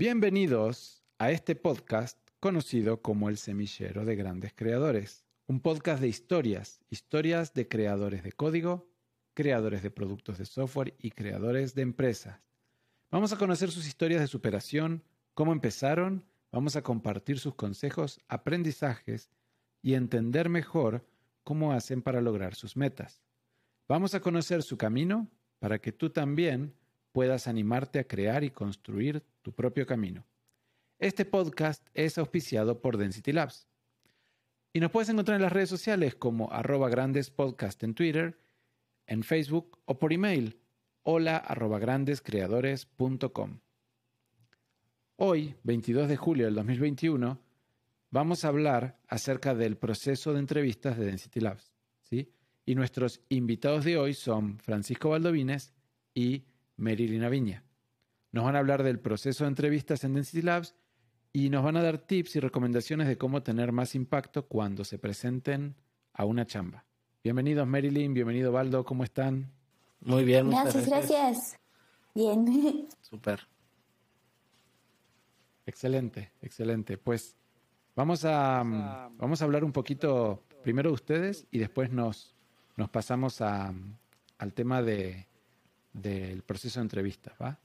Bienvenidos a este podcast conocido como El Semillero de Grandes Creadores, un podcast de historias, historias de creadores de código, creadores de productos de software y creadores de empresas. Vamos a conocer sus historias de superación, cómo empezaron, vamos a compartir sus consejos, aprendizajes y entender mejor cómo hacen para lograr sus metas. Vamos a conocer su camino para que tú también puedas animarte a crear y construir tu propio camino. Este podcast es auspiciado por Density Labs. Y nos puedes encontrar en las redes sociales como arroba grandespodcast en Twitter, en Facebook o por email hola arroba grandescreadores.com. Hoy, 22 de julio del 2021, vamos a hablar acerca del proceso de entrevistas de Density Labs. ¿sí? Y nuestros invitados de hoy son Francisco Baldovines y Merilina Viña. Nos van a hablar del proceso de entrevistas en Density Labs y nos van a dar tips y recomendaciones de cómo tener más impacto cuando se presenten a una chamba. Bienvenidos Marilyn, bienvenido Baldo, ¿cómo están? Muy bien, muchas gracias. Gracias, Bien. Súper. Excelente, excelente. Pues vamos a, vamos a hablar un poquito primero de ustedes y después nos, nos pasamos a, al tema de, del proceso de entrevistas, ¿va?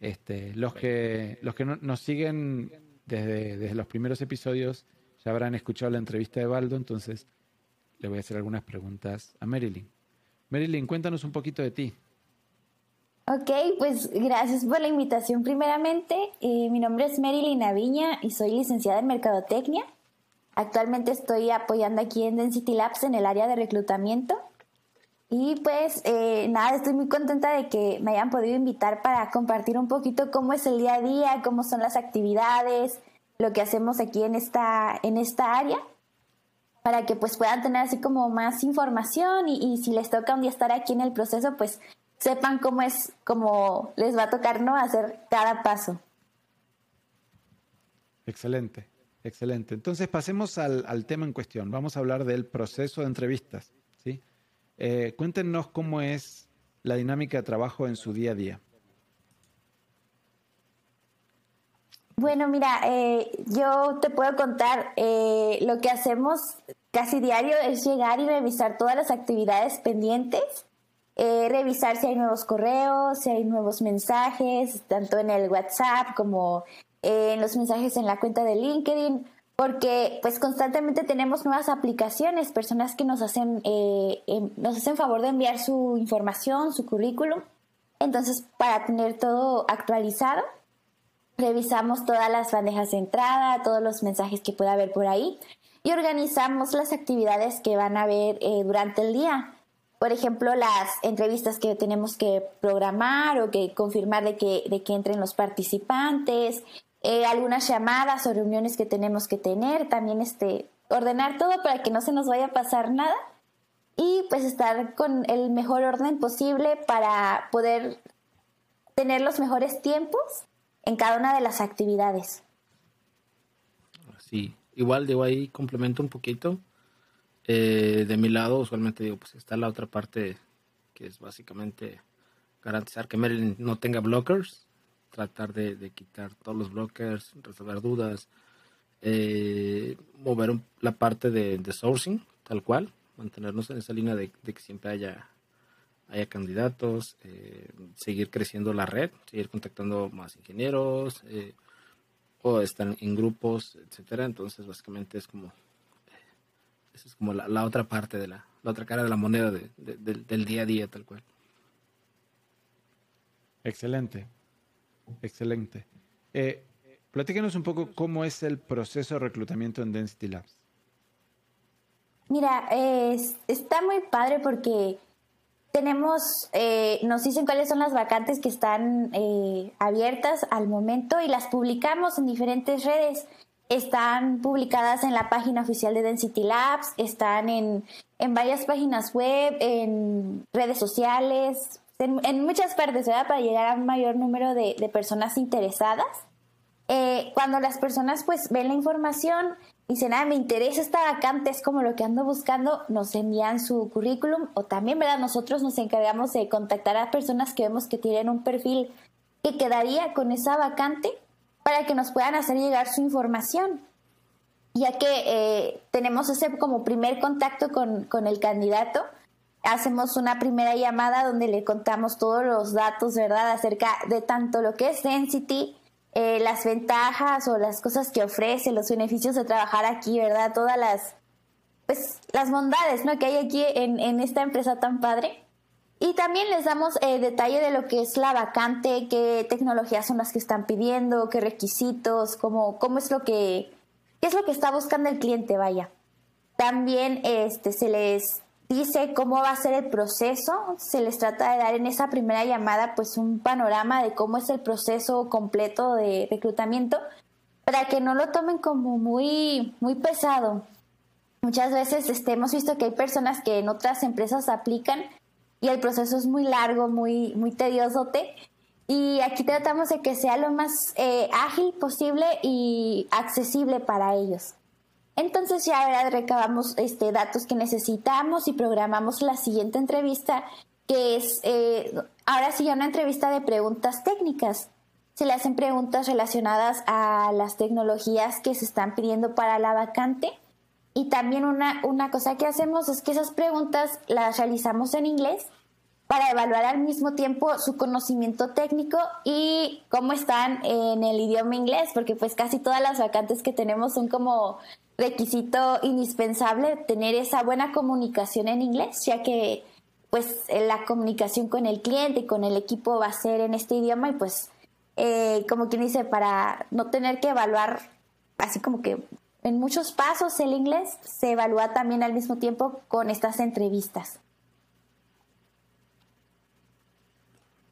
Este, los que, los que nos siguen desde, desde los primeros episodios ya habrán escuchado la entrevista de Baldo, entonces le voy a hacer algunas preguntas a Marilyn. Marilyn, cuéntanos un poquito de ti. Ok, pues gracias por la invitación primeramente. Eh, mi nombre es Marilyn Aviña y soy licenciada en Mercadotecnia. Actualmente estoy apoyando aquí en Density Labs en el área de reclutamiento. Y pues eh, nada, estoy muy contenta de que me hayan podido invitar para compartir un poquito cómo es el día a día, cómo son las actividades, lo que hacemos aquí en esta, en esta área, para que pues puedan tener así como más información y, si les toca un día estar aquí en el proceso, pues sepan cómo es, cómo les va a tocar, ¿no? Hacer cada paso. Excelente, excelente. Entonces pasemos al, al tema en cuestión. Vamos a hablar del proceso de entrevistas. Eh, cuéntenos cómo es la dinámica de trabajo en su día a día. Bueno, mira, eh, yo te puedo contar, eh, lo que hacemos casi diario es llegar y revisar todas las actividades pendientes, revisar si hay nuevos correos, si hay nuevos mensajes, tanto en el WhatsApp como en los mensajes en la cuenta de LinkedIn porque pues constantemente tenemos nuevas aplicaciones, personas que nos hacen, eh, em, nos hacen favor de enviar su información, su currículum. Entonces, para tener todo actualizado, revisamos todas las bandejas de entrada, todos los mensajes que pueda haber por ahí y organizamos las actividades que van a haber eh, durante el día. Por ejemplo, las entrevistas que tenemos que programar o que confirmar de que, de que entren los participantes, eh, algunas llamadas o reuniones que tenemos que tener, también este, ordenar todo para que no se nos vaya a pasar nada y pues estar con el mejor orden posible para poder tener los mejores tiempos en cada una de las actividades. Sí, igual digo ahí complemento un poquito. Eh, de mi lado, usualmente digo, pues está la otra parte que es básicamente garantizar que Marilyn no tenga blockers tratar de, quitar todos los blockers, resolver dudas, eh, mover la parte de, sourcing, tal cual, mantenernos en esa línea de, que siempre haya, haya candidatos, eh, seguir creciendo la red, seguir contactando más ingenieros, eh, o están en grupos, etcétera. Entonces, básicamente es como esa es como la, otra parte de la, la, otra cara de la moneda del día a día, tal cual. Excelente. Excelente. Eh, platícanos un poco cómo es el proceso de reclutamiento en Density Labs. Mira, está muy padre porque tenemos, eh, nos dicen cuáles son las vacantes que están eh, abiertas al momento y las publicamos en diferentes redes. Están publicadas en la página oficial de Density Labs, están en, en varias páginas web, en redes sociales, en, muchas partes, ¿verdad? Para llegar a un mayor número de, personas interesadas. Eh, cuando las personas pues ven la información y dicen, ah, me interesa esta vacante, es como lo que ando buscando, nos envían su currículum o también, ¿verdad? Nosotros nos encargamos de contactar a personas que vemos que tienen un perfil que quedaría con esa vacante para que nos puedan hacer llegar su información, ya que eh, tenemos ese como primer contacto con, con el candidato hacemos una primera llamada donde le contamos todos los datos, ¿verdad? Acerca de tanto lo que es Density, eh, las ventajas o las cosas que ofrece, los beneficios de trabajar aquí, ¿verdad? Todas las, pues, las bondades, ¿no? Que hay aquí en, en esta empresa tan padre. Y también les damos eh, detalle de lo que es la vacante, qué tecnologías son las que están pidiendo, qué requisitos, cómo, cómo es lo que, qué es lo que está buscando el cliente, vaya. También este, se les dice cómo va a ser el proceso, se les trata de dar en esa primera llamada pues un panorama de cómo es el proceso completo de reclutamiento para que no lo tomen como muy muy pesado. Muchas veces este, hemos visto que hay personas que en otras empresas aplican y el proceso es muy largo, muy muy tedioso y aquí tratamos de que sea lo más eh, ágil posible y accesible para ellos. Entonces ya recabamos este, datos que necesitamos y programamos la siguiente entrevista, que es eh, ahora sí ya una entrevista de preguntas técnicas. Se le hacen preguntas relacionadas a las tecnologías que se están pidiendo para la vacante. Y también una, una cosa que hacemos es que esas preguntas las realizamos en inglés para evaluar al mismo tiempo su conocimiento técnico y cómo están en el idioma inglés, porque pues casi todas las vacantes que tenemos son como requisito indispensable tener esa buena comunicación en inglés, ya que pues la comunicación con el cliente y con el equipo va a ser en este idioma y pues eh, como quien dice, para no tener que evaluar así como que en muchos pasos el inglés se evalúa también al mismo tiempo con estas entrevistas.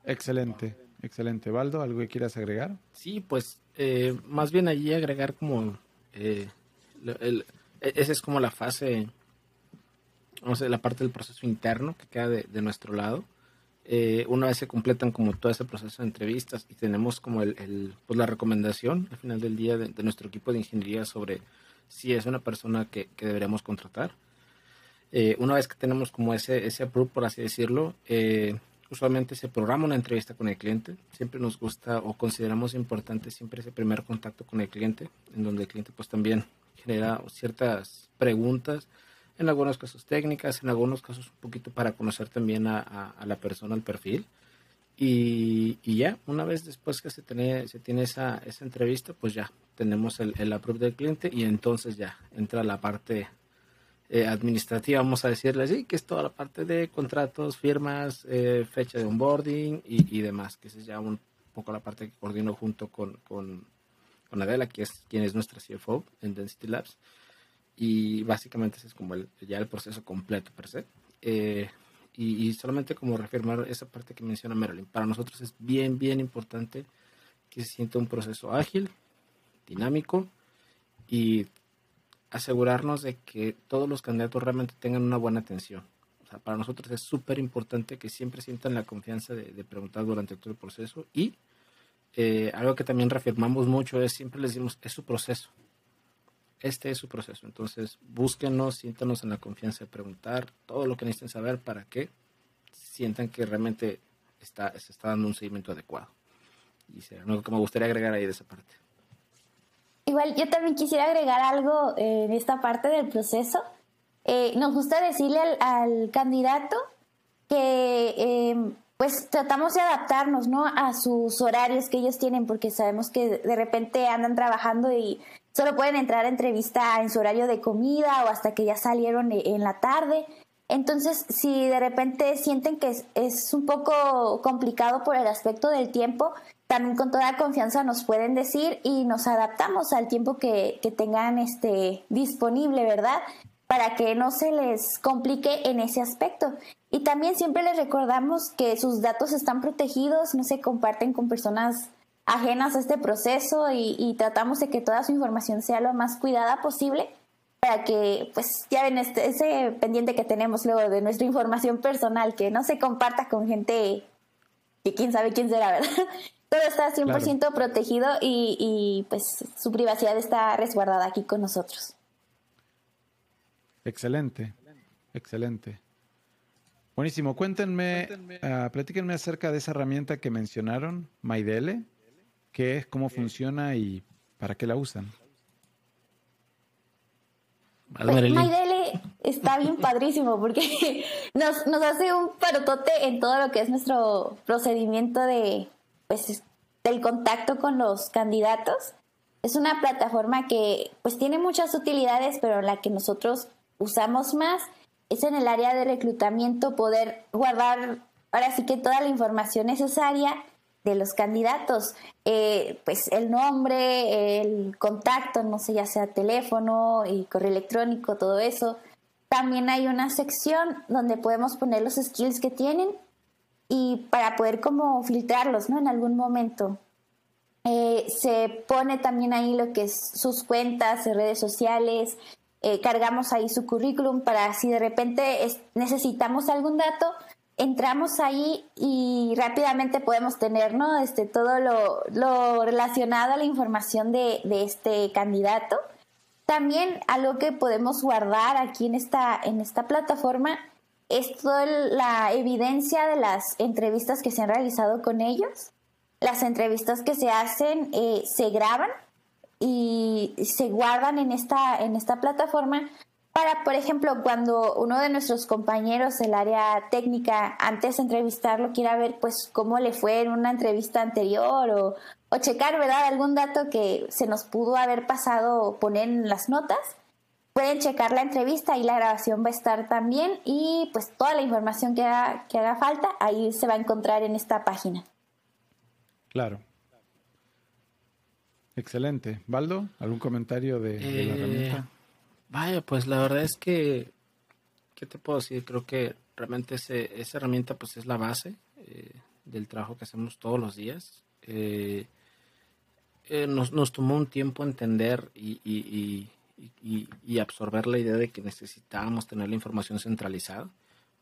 Excelente, excelente. Valdo, ¿algo que quieras agregar? Sí, pues eh, más bien allí agregar como eh, e, esa es como la fase, vamos a la parte del proceso interno que queda de, nuestro lado. Eh, una vez se completan como todo ese proceso de entrevistas y tenemos como el, pues la recomendación al final del día de, nuestro equipo de ingeniería sobre si es una persona que, deberíamos contratar. Eh, una vez que tenemos como ese, ese approve, por así decirlo, eh, usualmente se programa una entrevista con el cliente. Siempre nos gusta o consideramos importante siempre ese primer contacto con el cliente, en donde el cliente pues también genera ciertas preguntas, en algunos casos técnicas, en algunos casos un poquito para conocer también a, la persona, al perfil. Y, ya, una vez después que se tiene, se tiene esa, esa entrevista, pues ya tenemos el, el approve del cliente y entonces ya entra la parte eh, administrativa, vamos a decirle así, que es toda la parte de contratos, firmas, eh, fecha de onboarding y, demás, que es ya un poco la parte que coordino junto con, con Adela, que es quien es nuestra CFO en Density Labs. Y básicamente ese es como el, ya el proceso completo per se. Eh, y, solamente como reafirmar esa parte que menciona Marilyn. Para nosotros es bien, bien importante que se sienta un proceso ágil, dinámico y asegurarnos de que todos los candidatos realmente tengan una buena atención. O sea, para nosotros es súper importante que siempre sientan la confianza de, de preguntar durante todo el proceso y eh, algo que también reafirmamos mucho es siempre les decimos, es su proceso. Este es su proceso. Entonces, búsquenos, siéntanos en la confianza de preguntar todo lo que necesiten saber para que sientan que realmente está, se está dando un seguimiento adecuado. Y sea algo que me gustaría agregar ahí de esa parte. Igual, yo también quisiera agregar algo eh, en esta parte del proceso. Eh, nos gusta decirle al, al candidato que pues tratamos de adaptarnos, ¿no? A sus horarios que ellos tienen, porque sabemos que de repente andan trabajando y solo pueden entrar a entrevista en su horario de comida o hasta que ya salieron e, en la tarde. Entonces, si de repente sienten que es, un poco complicado por el aspecto del tiempo, también con toda confianza nos pueden decir y nos adaptamos al tiempo que, que tengan este disponible, ¿verdad? Para que no se les complique en ese aspecto. Y también siempre les recordamos que sus datos están protegidos, no se comparten con personas ajenas a este proceso y, tratamos de que toda su información sea lo más cuidada posible para que, pues, ya ven este, ese pendiente que tenemos luego de nuestra información personal, que no se comparta con gente que quién sabe quién será, ¿verdad? Todo está 100% protegido y, y, pues, su privacidad está resguardada aquí con nosotros. Excelente, excelente. Buenísimo. Cuéntenme, uh, platíquenme acerca de esa herramienta que mencionaron, MyDele, ¿Qué es? ¿Cómo funciona? ¿Y para qué la usan? Pues, MyDL está bien padrísimo porque nos, nos hace un parotote en todo lo que es nuestro procedimiento de, pues, del contacto con los candidatos. Es una plataforma que pues tiene muchas utilidades, pero la que nosotros usamos más es en el área de reclutamiento poder guardar ahora sí que toda la información necesaria de los candidatos, eh, pues el nombre, el contacto, no sé, ya sea teléfono y correo electrónico, todo eso. También hay una sección donde podemos poner los skills que tienen y para poder como filtrarlos, ¿no? En algún momento. Eh, se pone también ahí lo que es sus cuentas, redes sociales, eh, cargamos ahí su currículum para si de repente necesitamos algún dato, entramos ahí y rápidamente podemos tener ¿no? este, todo lo, relacionado a la información de, este candidato. También algo que podemos guardar aquí en esta, en esta plataforma es toda la evidencia de las entrevistas que se han realizado con ellos. Las entrevistas que se hacen eh, se graban y se guardan en esta, en esta plataforma para, por ejemplo, cuando uno de nuestros compañeros del área técnica, antes de entrevistarlo, quiera ver pues cómo le fue en una entrevista anterior o, o checar, ¿verdad?, algún dato que se nos pudo haber pasado poner en las notas, pueden checar la entrevista y la grabación va a estar también y pues toda la información que haga, que haga falta ahí se va a encontrar en esta página. Claro. Excelente. Baldo, ¿algún comentario de, de la herramienta? Eh, Vaya, pues la verdad es que, ¿qué te puedo decir? Creo que realmente ese, esa herramienta pues es la base eh, del trabajo que hacemos todos los días. Eh, eh, nos, nos, tomó un tiempo entender y, y, y, y, absorber la idea de que necesitábamos tener la información centralizada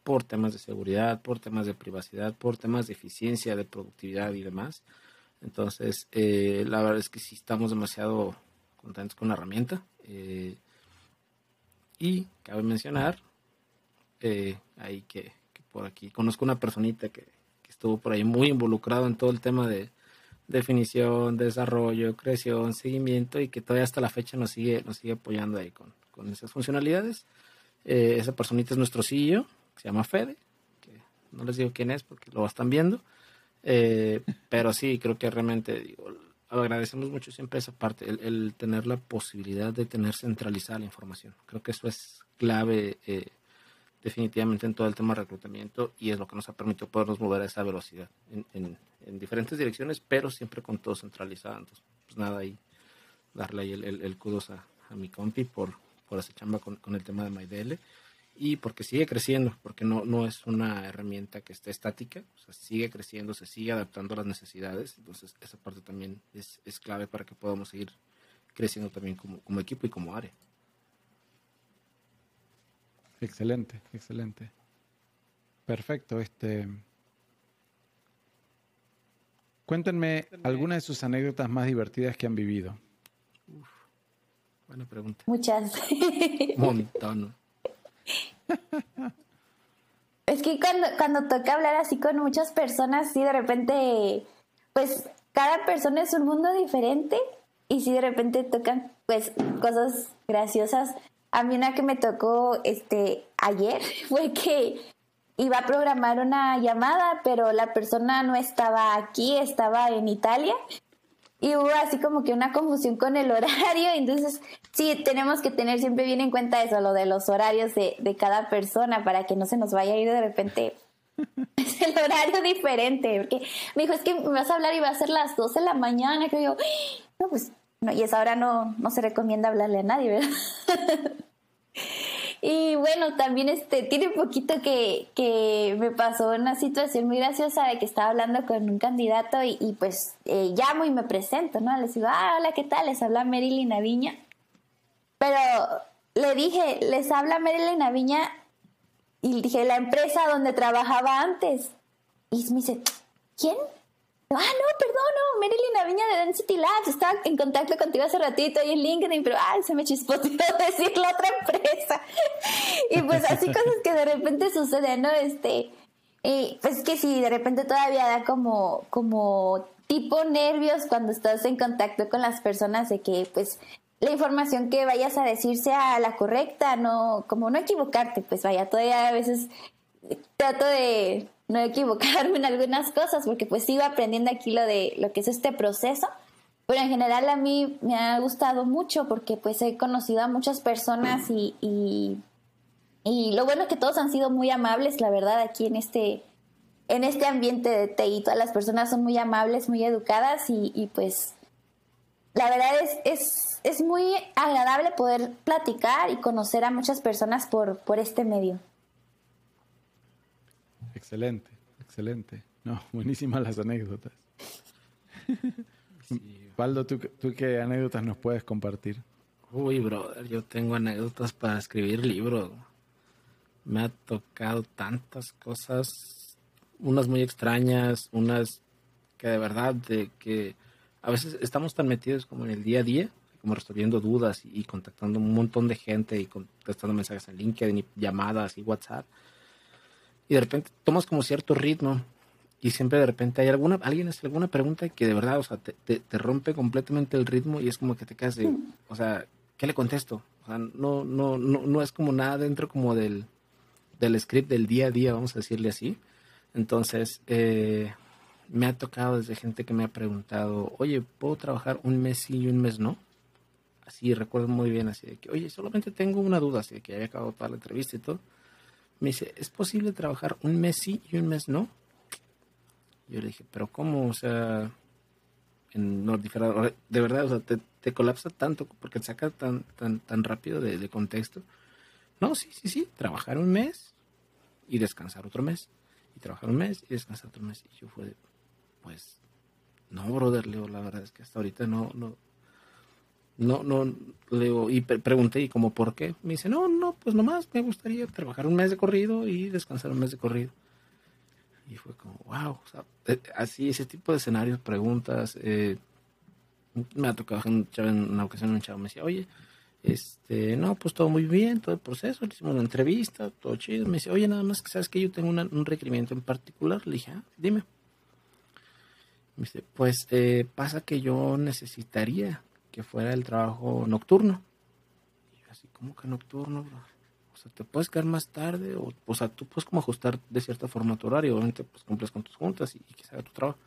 por temas de seguridad, por temas de privacidad, por temas de eficiencia, de productividad y demás. Entonces, la verdad es que sí estamos demasiado contentos con la herramienta. Y cabe mencionar, eh, ahí que, por aquí conozco una personita que, estuvo por ahí muy involucrado en todo el tema de definición, desarrollo, creación, seguimiento y que todavía hasta la fecha nos sigue, nos sigue apoyando ahí con, esas funcionalidades. Eh, esa personita es nuestro CEO, que se llama Fede, que no les digo quién es porque lo están viendo, eh, pero sí, creo que realmente digo, agradecemos mucho siempre esa parte, el, tener la posibilidad de tener centralizada la información. Creo que eso es clave eh, definitivamente en todo el tema de reclutamiento y es lo que nos ha permitido podernos mover a esa velocidad en, diferentes direcciones, pero siempre con todo centralizado. Entonces, pues nada, ahí darle ahí el, el, kudos a, mi compi por, por esa chamba con, con el tema de MyDL y porque sigue creciendo, porque no, no es una herramienta que esté estática, o sea, sigue creciendo, se sigue adaptando a las necesidades, entonces esa parte también es, es clave para que podamos seguir creciendo también como, como equipo y como área. Excelente, excelente. Perfecto, este... Cuéntenme algunas de sus anécdotas más divertidas que han vivido. buena pregunta. Muchas. Un montón. Es que cuando, cuando toca hablar así con muchas personas, sí, de repente, pues cada persona es un mundo diferente y sí, de repente tocan, pues, cosas graciosas. A mí una que me tocó este ayer fue que iba a programar una llamada, pero la persona no estaba aquí, estaba en Italia y hubo así como que una confusión con el horario, entonces sí, tenemos que tener siempre bien en cuenta eso, lo de los horarios de, de cada persona para que no se nos vaya a ir de repente es el horario diferente, porque me dijo, es que me vas a hablar y va a ser las 12 de la mañana, que yo, no, pues, no, y esa hora no, no se recomienda hablarle a nadie, ¿verdad? Y bueno, también este, tiene un poquito que, que me pasó una situación muy graciosa de que estaba hablando con un candidato y, pues eh, llamo y me presento, ¿no? Les digo, ah, hola, ¿qué tal? Les habla Marilyn Aviña. Pero le dije, les habla Marilyn Aviña y dije, la empresa donde trabajaba antes. Y me dice, ¿quién? ah, no, perdón, no, Marilyn Aviña de Density Labs, estaba en contacto contigo hace ratito ahí en LinkedIn, pero ay, se me chispoteó decir la otra empresa. y pues así cosas que de repente suceden, ¿no? Este, y pues que si de repente todavía da como, como tipo nervios cuando estás en contacto con las personas de que pues la información que vayas a decir sea la correcta, no, como no equivocarte, pues vaya, todavía a veces trato de no equivocarme en algunas cosas, porque pues sigo aprendiendo aquí lo de lo que es este proceso. Pero en general a mí me ha gustado mucho porque pues he conocido a muchas personas y, y, lo bueno es que todos han sido muy amables, la verdad, aquí en este, en este ambiente de TI. Todas las personas son muy amables, muy educadas y, y pues la verdad es, es, es, muy agradable poder platicar y conocer a muchas personas por, por este medio. Excelente, excelente. No, buenísimas las anécdotas. Valdo, ¿tú, ¿tú, qué anécdotas nos puedes compartir? Uy, brother, yo tengo anécdotas para escribir libros. Me ha tocado tantas cosas, unas muy extrañas, unas que de verdad, de que a veces estamos tan metidos como en el día a día, como resolviendo dudas y, contactando un montón de gente y contestando mensajes en LinkedIn y llamadas y WhatsApp. Y de repente tomas como cierto ritmo y siempre de repente hay alguna, alguien hace alguna pregunta que de verdad, o sea, te, te, rompe completamente el ritmo y es como que te quedas de, o sea, ¿qué le contesto? O sea, no, no, no, no es como nada dentro como del, del script del día a día, vamos a decirle así. Entonces, eh, me ha tocado desde gente que me ha preguntado, oye, ¿puedo trabajar un mes sí y un mes no? Así recuerdo muy bien, así de que, oye, solamente tengo una duda, así de que había acabado toda la entrevista y todo. Me dice, ¿es posible trabajar un mes sí y un mes no? Yo le dije, pero ¿cómo? O sea, en de verdad, o sea, te, colapsa tanto porque te saca tan, tan, tan rápido de, de contexto. No, sí, sí, sí, trabajar un mes y descansar otro mes. Y trabajar un mes y descansar otro mes. Y yo fue, pues, no, brother, Leo, la verdad es que hasta ahorita no, no, no, no, Leo, y pregunté, ¿y como por qué? Me dice, no, no, pues nomás me gustaría trabajar un mes de corrido y descansar un mes de corrido. Y fue como, wow, o sea, eh, así, ese tipo de escenarios, preguntas, eh, me ha tocado en una ocasión un chavo me decía, oye, este, no, pues todo muy bien, todo el proceso, le hicimos una entrevista, todo chido. Me dice, oye, nada más que sabes que yo tengo un requerimiento en particular. Le dije, ah, dime. Me dice, pues eh, pasa que yo necesitaría que fuera el trabajo nocturno. Y yo así, ¿cómo que nocturno, bro? O sea, te puedes quedar más tarde, o, o sea, tú puedes como ajustar de cierta forma tu horario, obviamente pues cumples con tus juntas y, y que se haga tu trabajo.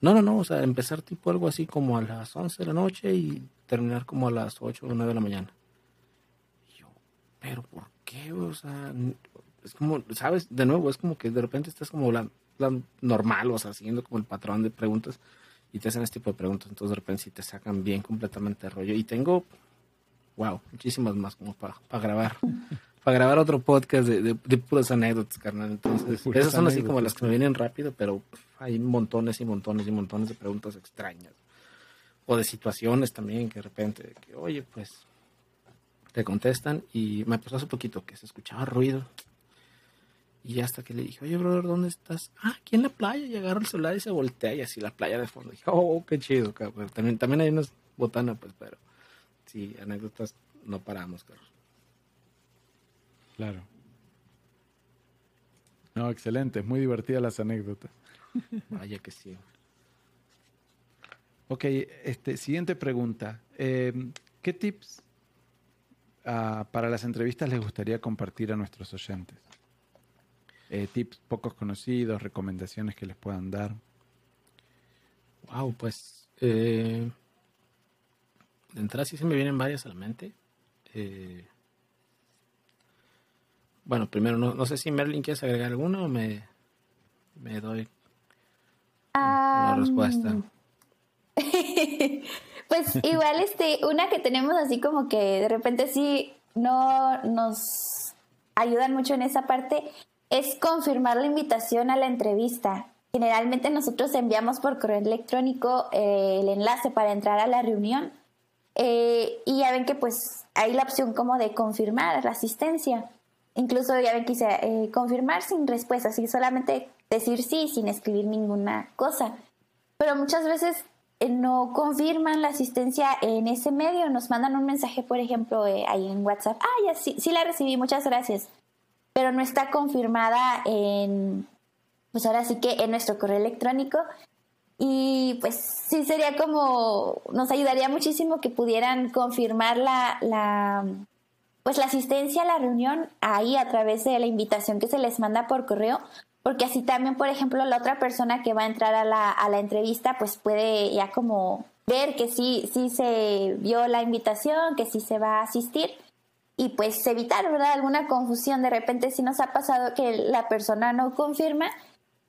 No, no, no, o sea, empezar tipo algo así como a las 11 de la noche y terminar como a las 8 o 9 de la mañana. Y yo, pero ¿por qué? O sea, es como, ¿sabes? De nuevo, es como que de repente estás como la, normal, o sea, siguiendo como el patrón de preguntas y te hacen este tipo de preguntas. Entonces de repente sí te sacan bien completamente el rollo. Y tengo, wow, muchísimas más como para, para grabar. para grabar otro podcast de, de, puras anécdotas, carnal. Entonces, esas son así como las que me vienen rápido, pero hay montones y montones y montones de preguntas extrañas. O de situaciones también que de repente, que oye, pues te contestan y me pasó hace poquito que se escuchaba ruido. Y hasta que le dije, oye, brother, ¿dónde estás? Ah, aquí en la playa. Y agarro el celular y se voltea y así la playa de fondo. Y dije, oh, qué chido, cabrón. También, también hay unas botanas, pues, pero sí, anécdotas no paramos, cabrón. Claro. No, excelente. Muy divertidas las anécdotas. Vaya que sí. Ok, este, siguiente pregunta. Eh, ¿Qué tips ah, para las entrevistas les gustaría compartir a nuestros oyentes? Eh, tips pocos conocidos, recomendaciones que les puedan dar. Wow, pues eh, de entrada sí se me vienen varias a la mente. bueno, primero, no, sé si Merlin quieres agregar alguna o me, me doy la respuesta. pues igual este, una que tenemos así como que de repente sí no nos ayudan mucho en esa parte es confirmar la invitación a la entrevista. Generalmente nosotros enviamos por correo electrónico eh, el enlace para entrar a la reunión eh, y ya ven que pues hay la opción como de confirmar la asistencia. Incluso ya ven que dice eh, confirmar sin respuesta, así solamente decir sí sin escribir ninguna cosa. Pero muchas veces no confirman la asistencia en ese medio, nos mandan un mensaje, por ejemplo, ahí en WhatsApp, ah, ya sí, sí la recibí, muchas gracias, pero no está confirmada en, pues ahora sí que en nuestro correo electrónico. Y pues sí sería como, nos ayudaría muchísimo que pudieran confirmar la, la, pues la asistencia a la reunión ahí a través de la invitación que se les manda por correo, porque así también, por ejemplo, la otra persona que va a entrar a la, a la entrevista, pues puede ya como ver que sí, sí se vio la invitación, que sí se va a asistir y pues evitar, ¿verdad? Alguna confusión. De repente si nos ha pasado que la persona no confirma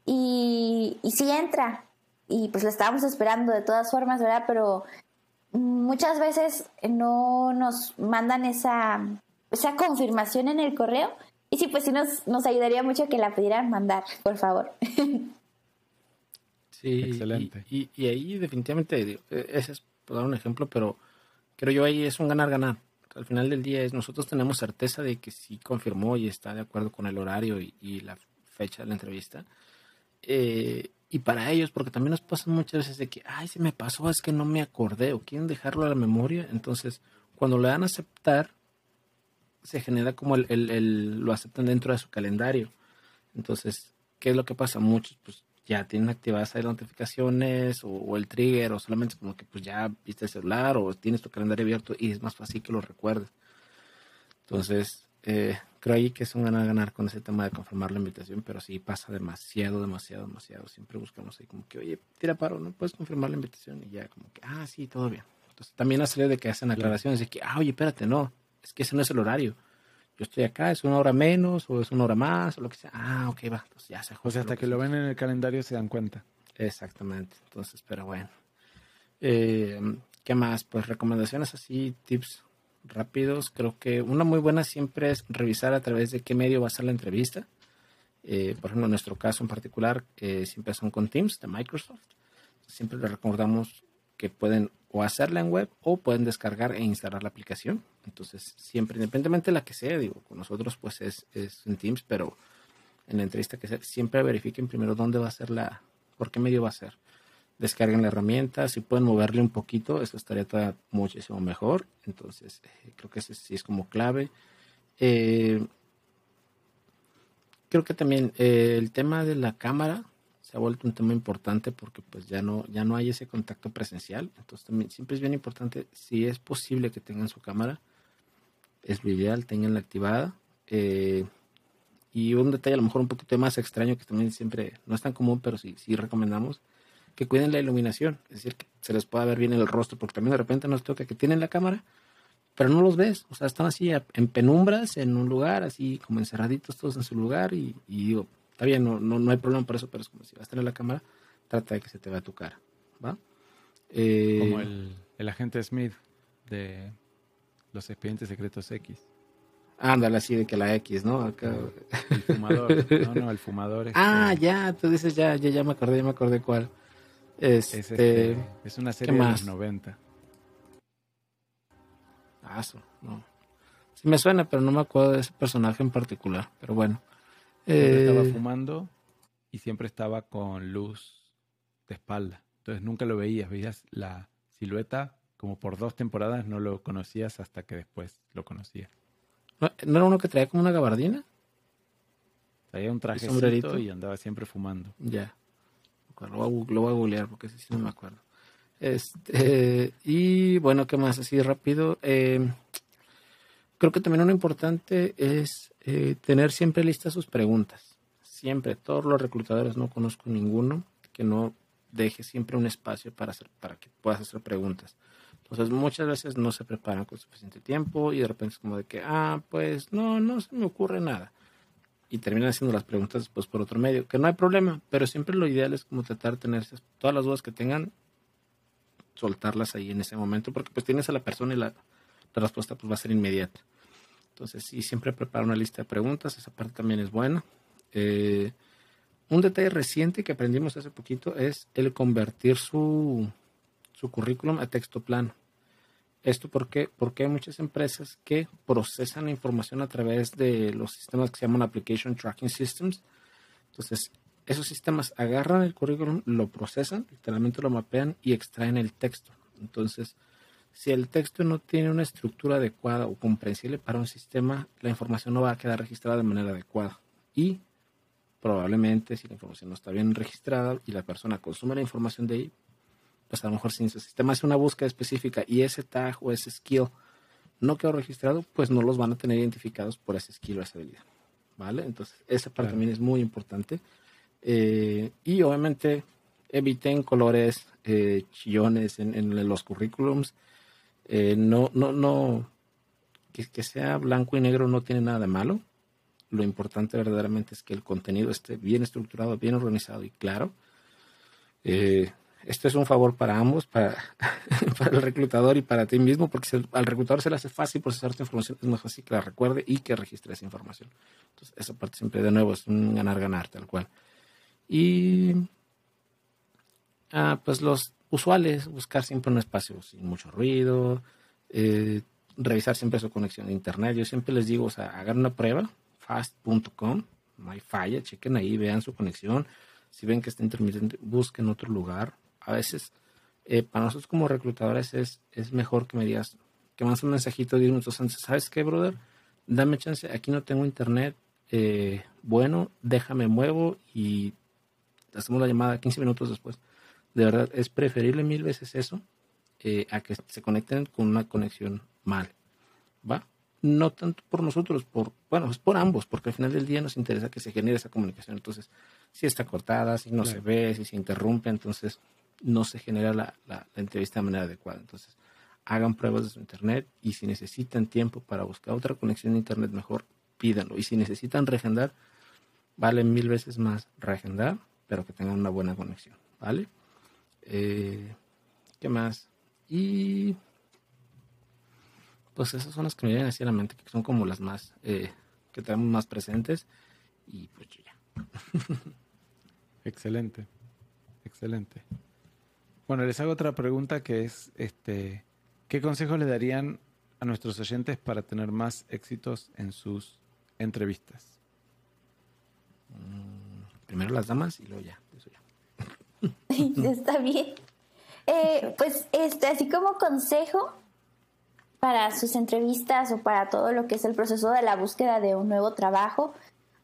y, y sí entra y pues lo estábamos esperando de todas formas, ¿verdad? Pero muchas veces no nos mandan esa, esa confirmación en el correo y sí, pues sí nos, nos ayudaría mucho que la pudieran mandar, por favor. Sí, excelente. Y, y, ahí definitivamente, e, ese es por dar un ejemplo, pero creo yo ahí es un ganar-ganar. Al final del día es nosotros tenemos certeza de que sí confirmó y está de acuerdo con el horario y, la fecha de la entrevista. Eh, y para ellos, porque también nos pasa muchas veces de que, ay, se me pasó, es que no me acordé o quieren dejarlo a la memoria. Entonces, cuando le dan a aceptar, se genera como el, el, lo aceptan dentro de su calendario. Entonces, ¿qué es lo que pasa? Muchos, pues ya tienen activadas las notificaciones o, el trigger o solamente como que pues ya viste el celular o tienes tu calendario abierto y es más fácil que lo recuerdes. Entonces, eh, creo ahí que es un ganar ganar con ese tema de confirmar la invitación, pero sí pasa demasiado, demasiado, demasiado. Siempre buscamos ahí como que, oye, tira paro, ¿no? Puedes confirmar la invitación y ya como que, ah, sí, todo bien. Entonces, también ha salido de que hacen aclaraciones de que, ah, oye, espérate, no, es que ese no es el horario yo estoy acá, es una hora menos o es una hora más o lo que sea. Ah, ok, va, entonces ya se O sea, hasta que, lo ven en el calendario se dan cuenta. Exactamente, entonces, pero bueno. Eh, ¿Qué más? Pues recomendaciones así, tips rápidos. Creo que una muy buena siempre es revisar a través de qué medio va a ser la entrevista. Eh, por ejemplo, en nuestro caso en particular, eh, siempre son con Teams de Microsoft. Siempre le recordamos que pueden o hacerla en web o pueden descargar e instalar la aplicación. Entonces, siempre, independientemente de la que sea, digo, con nosotros pues es, es en Teams, pero en la entrevista que sea, siempre verifiquen primero dónde va a ser la, por qué medio va a ser. Descarguen la herramienta, si pueden moverle un poquito, eso estaría muchísimo mejor. Entonces, eh, creo que ese sí es como clave. Eh, creo que también eh, el tema de la cámara, se ha vuelto un tema importante porque pues ya no, ya no hay ese contacto presencial. Entonces también siempre es bien importante, si es posible que tengan su cámara, es lo ideal, tenganla activada. Eh, y un detalle a lo mejor un poquito más extraño que también siempre no es tan común, pero sí, sí recomendamos, que cuiden la iluminación, es decir, que se les pueda ver bien el rostro, porque también de repente nos toca que tienen la cámara, pero no los ves, o sea, están así en penumbras, en un lugar, así como encerraditos todos en su lugar, y, y digo, Está bien, no, no, hay problema por eso, pero es como si vas a tener la cámara, trata de que se te vea tu cara, ¿va? Eh, como el, el, agente Smith de los expedientes secretos X. Ándale, así de que la X, ¿no? Acá... El fumador, no, no, el fumador. Este... Ah, ya, tú dices, ya, ya, ya me acordé, ya me acordé cuál. Este, es, este, es una serie de los 90. Ah, eso, no. Sí me suena, pero no me acuerdo de ese personaje en particular, pero bueno estaba eh, fumando y siempre estaba con luz de espalda. Entonces nunca lo veías, veías la silueta como por dos temporadas no lo conocías hasta que después lo conocías. ¿No, era uno que traía como una gabardina? Traía un traje y, y andaba siempre fumando. Ya. Lo voy, a, googlear porque sí no me acuerdo. Este, y bueno, ¿qué más? Así rápido. Eh, creo que también uno importante es eh, tener siempre listas sus preguntas. Siempre, todos los reclutadores, no conozco ninguno que no deje siempre un espacio para, hacer, para que puedas hacer preguntas. Entonces, muchas veces no se preparan con suficiente tiempo y de repente es como de que, ah, pues no, no se me ocurre nada. Y terminan haciendo las preguntas después por otro medio, que no hay problema, pero siempre lo ideal es como tratar de tener todas las dudas que tengan, soltarlas ahí en ese momento, porque pues tienes a la persona y la, la respuesta pues va a ser inmediata. Entonces, sí, siempre prepara una lista de preguntas, esa parte también es buena. Eh, un detalle reciente que aprendimos hace poquito es el convertir su, su currículum a texto plano. ¿Esto por qué? Porque hay muchas empresas que procesan la información a través de los sistemas que se llaman Application Tracking Systems. Entonces, esos sistemas agarran el currículum, lo procesan, literalmente lo mapean y extraen el texto. Entonces, si el texto no tiene una estructura adecuada o comprensible para un sistema, la información no va a quedar registrada de manera adecuada. Y probablemente si la información no está bien registrada y la persona consume la información de ahí, pues a lo mejor si su sistema hace una búsqueda específica y ese tag o ese skill no quedó registrado, pues no los van a tener identificados por ese skill o esa habilidad. ¿Vale? Entonces, esa parte también es muy importante. Eh, y obviamente eviten colores eh, chillones en, los currículums. Eh, no, no, no, que, sea blanco y negro no tiene nada de malo. Lo importante verdaderamente es que el contenido esté bien estructurado, bien organizado y claro. Eh, esto es un favor para ambos, para, el reclutador y para ti mismo, porque al reclutador se le hace fácil procesar tu información, es más fácil que la recuerde y que registre esa información. Entonces, esa parte siempre, de nuevo, es ganar-ganar, tal cual. Y, ah, pues los usuales, buscar siempre un espacio sin mucho ruido, eh, revisar siempre su conexión a internet. Yo siempre les digo, o sea, hagan una prueba, fast.com, no hay falla, chequen ahí, vean su conexión. Si ven que está intermitente, busquen otro lugar a veces eh, para nosotros como reclutadores es, es mejor que me digas, que mandes un mensajito 10 minutos antes, ¿sabes qué, brother? Dame chance, aquí no tengo internet, eh, bueno, déjame muevo y hacemos la llamada 15 minutos después. De verdad, es preferible mil veces eso eh, a que se conecten con una conexión mal. ¿Va? No tanto por nosotros, por, bueno, es por ambos, porque al final del día nos interesa que se genere esa comunicación. Entonces, si está cortada, si no se ve, si se interrumpe, entonces no se genera la, la, entrevista de manera adecuada. Entonces, hagan pruebas de su internet y si necesitan tiempo para buscar otra conexión de internet mejor, pídanlo. Y si necesitan reagendar, vale mil veces más reagendar, pero que tengan una buena conexión, ¿vale? Eh, ¿Qué más? Y pues esas son las que me vienen así a la mente, que son como las más, eh, que tenemos más presentes. Y pues ya. excelente, excelente. Bueno, les hago otra pregunta que es, este, ¿qué consejos le darían a nuestros oyentes para tener más éxitos en sus entrevistas? Mm, primero las damas y luego ya. Está bien. Eh, pues este, así como consejo para sus entrevistas o para todo lo que es el proceso de la búsqueda de un nuevo trabajo,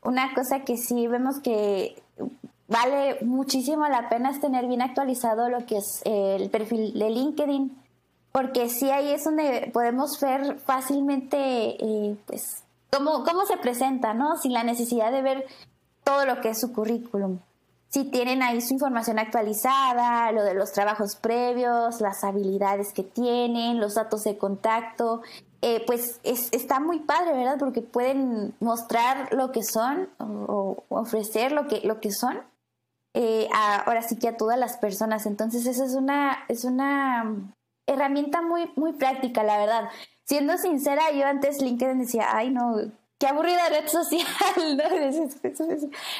una cosa que sí vemos que vale muchísimo la pena es tener bien actualizado lo que es el perfil de LinkedIn, porque sí ahí es donde podemos ver fácilmente, eh, pues, cómo, cómo se presenta, ¿no? Sin la necesidad de ver todo lo que es su currículum. Si tienen ahí su información actualizada, lo de los trabajos previos, las habilidades que tienen, los datos de contacto, eh, pues está muy padre, ¿verdad? Porque pueden mostrar lo que son o, o ofrecer lo que, lo que son eh, ahora sí que a todas las personas. Entonces, esa es una, es una herramienta muy, muy práctica, la verdad. Siendo sincera, yo antes LinkedIn decía, ay, no, qué aburrida red social, ¿no?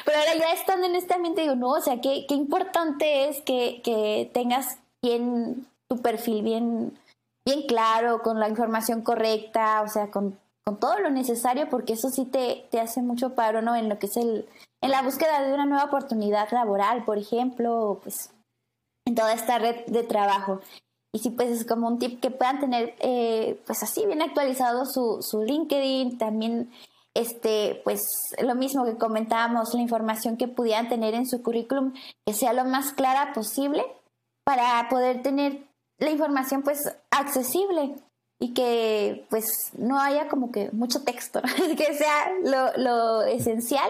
Pero ahora ya estando en este ambiente digo, no, o sea, qué, qué importante es que, que tengas bien tu perfil bien, bien claro, con la información correcta, o sea, con, con todo lo necesario, porque eso sí te, te hace mucho paro, ¿no? En lo que es el, en la búsqueda de una nueva oportunidad laboral, por ejemplo, pues en toda esta red de trabajo. Y sí, pues es como un tip que puedan tener, eh, pues así bien actualizado su, su LinkedIn, también este, pues lo mismo que comentábamos, la información que pudieran tener en su currículum, que sea lo más clara posible para poder tener la información pues accesible y que pues no haya como que mucho texto, que sea lo, lo esencial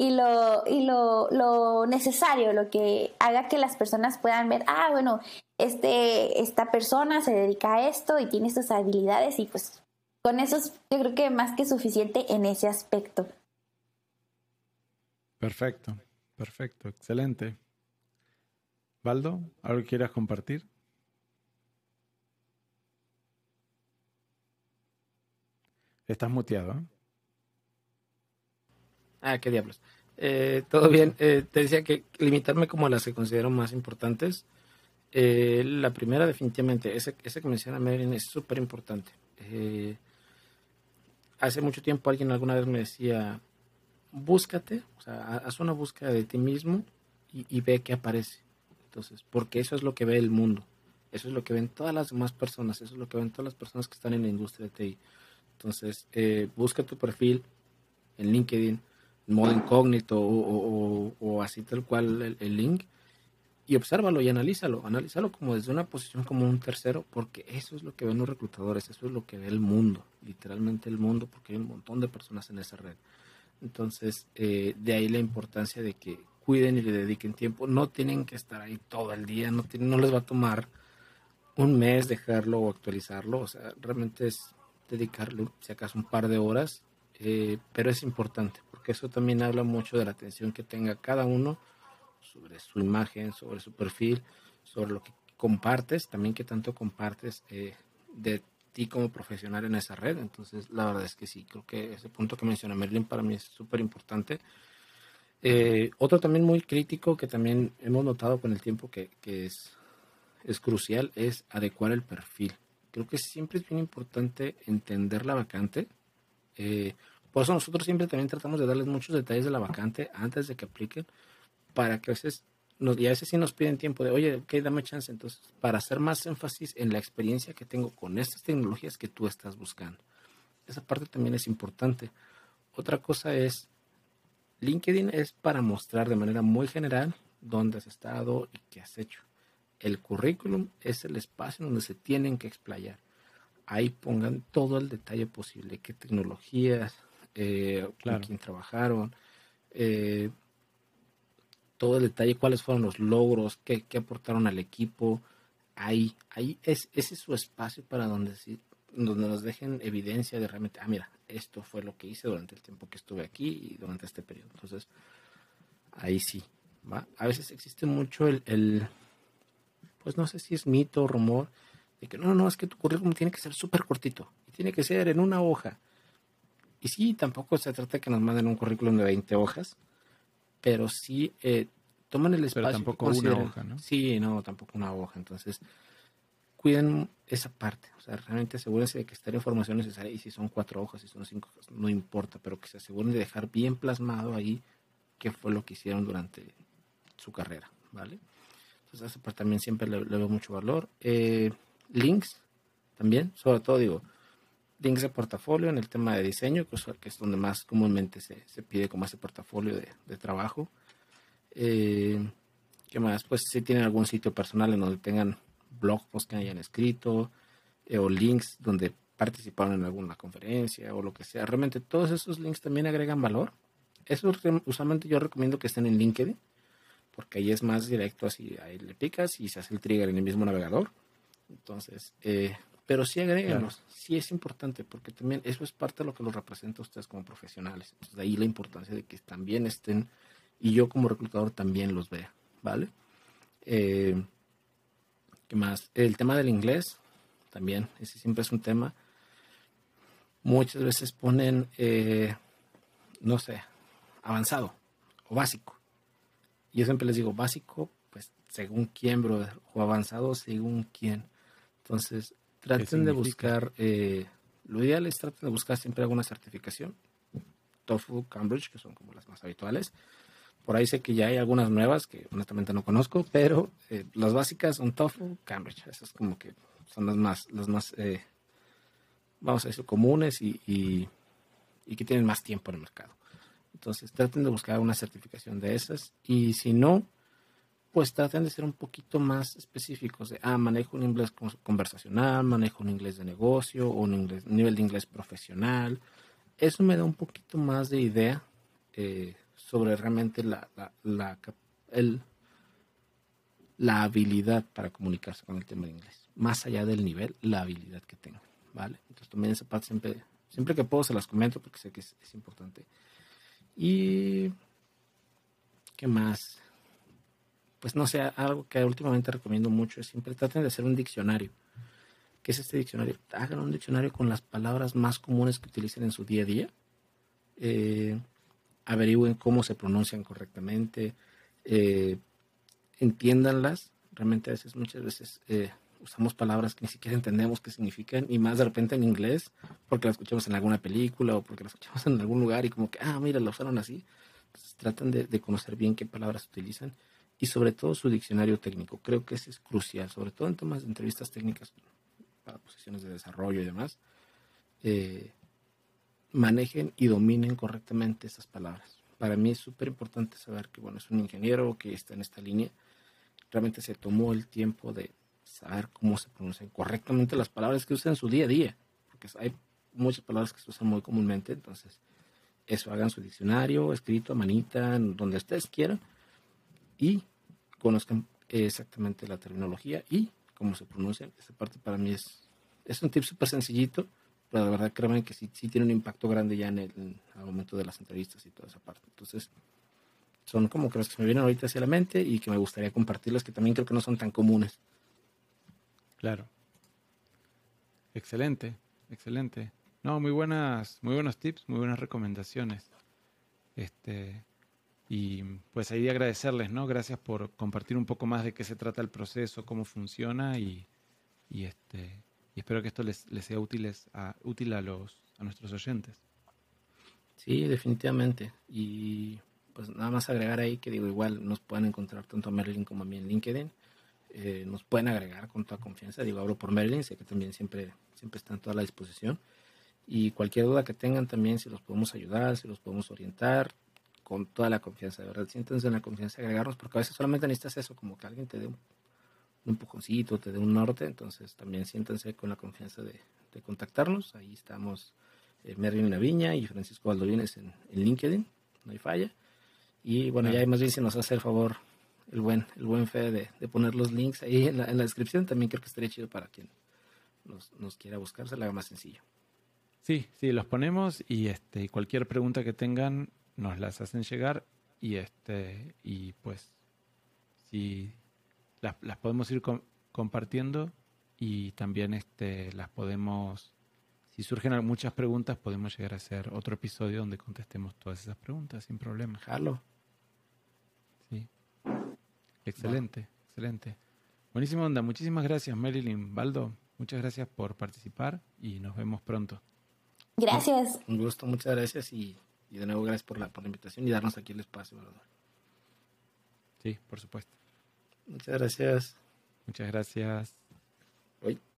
y lo, y lo, lo, necesario, lo que haga que las personas puedan ver, ah, bueno, este, esta persona se dedica a esto y tiene estas habilidades y pues con eso es, yo creo que más que suficiente en ese aspecto. Perfecto, perfecto, excelente. Valdo, ¿algo quieras compartir? Estás muteado. ¿eh? Ah, qué diablos. Eh, todo bien. Eh, te decía que limitarme como a las que considero más importantes. Eh, la primera, definitivamente, esa, esa que menciona Marilyn es súper importante. hace mucho tiempo alguien alguna vez me decía, búscate, o sea, haz una búsqueda de ti mismo y, y, ve qué aparece. Entonces, porque eso es lo que ve el mundo. Eso es lo que ven todas las demás personas. Eso es lo que ven todas las personas que están en la industria de TI. Entonces, busca tu perfil en LinkedIn modo incógnito o, así tal cual el, link y obsérvalo y analízalo, analízalo como desde una posición como un tercero, porque eso es lo que ven los reclutadores, eso es lo que ve el mundo, literalmente el mundo, porque hay un montón de personas en esa red. Entonces, eh, de ahí la importancia de que cuiden y le dediquen tiempo. No tienen que estar ahí todo el día, no, no les va a tomar un mes dejarlo o actualizarlo. O sea, realmente es dedicarle, si acaso, un par de horas, eh, pero es importante, porque eso también habla mucho de la atención que tenga cada uno sobre su imagen, sobre su perfil, sobre lo que compartes, también que tanto compartes eh, de ti como profesional en esa red. Entonces, la verdad es que sí, creo que ese punto que menciona Merlin para mí es súper importante. Eh, otro también muy crítico que también hemos notado con el tiempo que, que es, es crucial es adecuar el perfil. Creo que siempre es bien importante entender la vacante. Eh, por eso nosotros siempre también tratamos de darles muchos detalles de la vacante antes de que apliquen, para que a veces, y a veces sí nos piden tiempo de, oye, ok, dame chance. Entonces, para hacer más énfasis en la experiencia que tengo con estas tecnologías que tú estás buscando. Esa parte también es importante. Otra cosa es, LinkedIn es para mostrar de manera muy general dónde has estado y qué has hecho. El currículum es el espacio donde se tienen que explayar. Ahí pongan todo el detalle posible, qué tecnologías, eh, con quién trabajaron, eh, todo el detalle, cuáles fueron los logros, qué, aportaron al equipo. Ahí, ahí es, ese es su espacio para donde, donde nos dejen evidencia de realmente, ah, mira, esto fue lo que hice durante el tiempo que estuve aquí y durante este periodo. Entonces, ahí sí, ¿va? A veces existe mucho el, pues no sé si es mito o rumor, de que no, no, es que tu currículum tiene que ser súper cortito y tiene que ser en una hoja. Y sí, tampoco se trata de que nos manden un currículum de 20 hojas, pero sí eh, toman el espacio. Pero tampoco una hoja, ¿no? Sí, no, tampoco una hoja. Entonces, cuiden esa parte. O sea, realmente asegúrense de que esté la información necesaria. Y si son cuatro hojas, si son cinco hojas, no importa, pero que se aseguren de dejar bien plasmado ahí qué fue lo que hicieron durante su carrera, ¿vale? Entonces, esa parte también siempre le, veo mucho valor. Eh, links, también, sobre todo, digo, links de portafolio en el tema de diseño, que es, donde más comúnmente se, pide como ese portafolio de, trabajo. Eh, ¿Qué más? Pues si tienen algún sitio personal en donde tengan blog posts que hayan escrito eh, o links donde participaron en alguna conferencia o lo que sea. Realmente todos esos links también agregan valor. Eso usualmente yo recomiendo que estén en LinkedIn porque ahí es más directo, así ahí le picas y se hace el trigger en el mismo navegador. Entonces, eh, pero sí agréguenos, sí es importante, porque también eso es parte de lo que los representa a ustedes como profesionales. Entonces, de ahí la importancia de que también estén y yo como reclutador también los vea, ¿vale? Eh, ¿Qué más? El tema del inglés, también, ese siempre es un tema. Muchas veces ponen, eh, no sé, avanzado o básico. Yo siempre les digo, básico, pues según quién, brother, o avanzado según quién. Entonces, Traten de buscar, eh, lo ideal es traten de buscar siempre alguna certificación. TOEFL, Cambridge, que son como las más habituales. Por ahí sé que ya hay algunas nuevas que honestamente no conozco, pero eh, las básicas son TOEFL, Cambridge. Esas como que son las más, las más eh, vamos a decir, comunes y, y, y, que tienen más tiempo en el mercado. Entonces traten de buscar una certificación de esas y si no, pues traten de ser un poquito más específicos de, ah, manejo un inglés conversacional, manejo un inglés de negocio o un, inglés, nivel de inglés profesional. Eso me da un poquito más de idea eh, sobre realmente la, la, el, la habilidad para comunicarse con el tema de inglés. Más allá del nivel, la habilidad que tengo, ¿vale? Entonces también esa parte siempre, siempre que puedo se las comento porque sé que es, es importante. Y... ¿Qué más? Pues no sé, algo que últimamente recomiendo mucho es siempre traten de hacer un diccionario. ¿Qué es este diccionario? Hagan un diccionario con las palabras más comunes que utilicen en su día a día. Eh, averigüen cómo se pronuncian correctamente. Eh, entiéndanlas. Realmente a veces, muchas veces eh, usamos palabras que ni siquiera entendemos qué significan y más de repente en inglés porque las escuchamos en alguna película o porque las escuchamos en algún lugar y como que, ah, mira, la usaron así. Entonces, tratan de, de conocer bien qué palabras utilizan y sobre todo su diccionario técnico. Creo que ese es crucial, sobre todo en temas de entrevistas técnicas para posiciones de desarrollo y demás. Eh, manejen y dominen correctamente esas palabras, para mí es súper importante saber que, bueno, es un ingeniero que está en esta línea. Realmente se tomó el tiempo de saber cómo se pronuncian correctamente las palabras que usa en su día a día. Porque hay muchas palabras que se usan muy comúnmente, entonces eso hagan su diccionario, escrito a manita, donde ustedes quieran, y conozcan exactamente la terminología y cómo se pronuncia. Esa parte para mí es, es un tip súper sencillito, pero la verdad créanme que sí, sí tiene un impacto grande ya en el, momento de las entrevistas y toda esa parte. Entonces, son como que los que me vienen ahorita hacia la mente y que me gustaría compartirlos, que también creo que no son tan comunes. Claro. Excelente, excelente. No, muy buenas, muy buenos tips, muy buenas recomendaciones. Este, y pues ahí agradecerles, ¿no? Gracias por compartir un poco más de qué se trata el proceso, cómo funciona y, y este, y espero que esto les, les sea útiles a, útil a los a nuestros oyentes. Sí, definitivamente. Y pues nada más agregar ahí que digo, igual nos pueden encontrar tanto a Merlin como a mí en LinkedIn. Eh, nos pueden agregar con toda confianza. Digo, hablo por Merlin, sé que también siempre, siempre está en toda la disposición. Y cualquier duda que tengan también, si los podemos ayudar, si los podemos orientar, con toda la confianza, de verdad. Siéntense en la confianza de agregarnos, porque a veces solamente necesitas eso, como que alguien te dé un, empujoncito, te dé un norte. Entonces también siéntense con la confianza de, contactarnos. Ahí estamos eh, Merlin Viña y Francisco Valdovines en, en, LinkedIn, no hay falla. Y bueno, ya más bien si nos hace el favor el buen, el buen fe de, poner los links ahí en la, en la, descripción, también creo que estaría chido para quien nos, nos quiera buscar, se le haga más sencillo. Sí, sí, los ponemos y este cualquier pregunta que tengan nos las hacen llegar y este y pues si las, podemos ir compartiendo y también este las podemos si surgen muchas preguntas podemos llegar a hacer otro episodio donde contestemos todas esas preguntas sin problema. Jalo. Sí. Excelente, excelente. Buenísima onda. Muchísimas gracias, Marilyn. Baldo, muchas gracias por participar y nos vemos pronto. Gracias. Un gusto, muchas gracias y, de nuevo gracias por la, por la invitación y darnos aquí el espacio, ¿verdad? Sí, por supuesto. Muchas gracias. Muchas gracias.